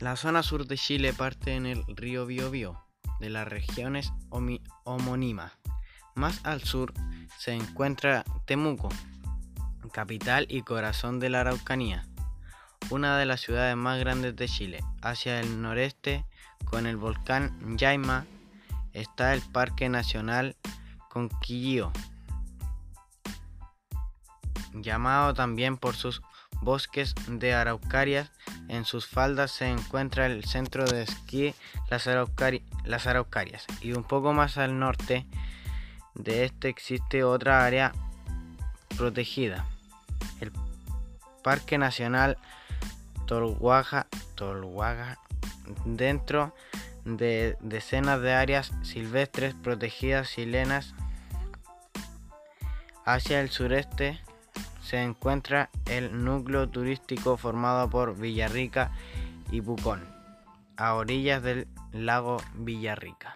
La zona sur de Chile parte en el río Biobío, de las regiones homónimas. Más al sur se encuentra Temuco, capital y corazón de la Araucanía, una de las ciudades más grandes de Chile. Hacia el noreste, con el volcán Yaima, está el Parque Nacional Conquillío, llamado también por sus bosques de araucarias. En sus faldas se encuentra el centro de esquí Las, Araucarias y un poco más al norte de este existe otra área protegida, el Parque Nacional Tolhuaga, dentro de decenas de áreas silvestres protegidas chilenas hacia el sureste se encuentra el núcleo turístico formado por Villarrica y Pucón, a orillas del lago Villarrica.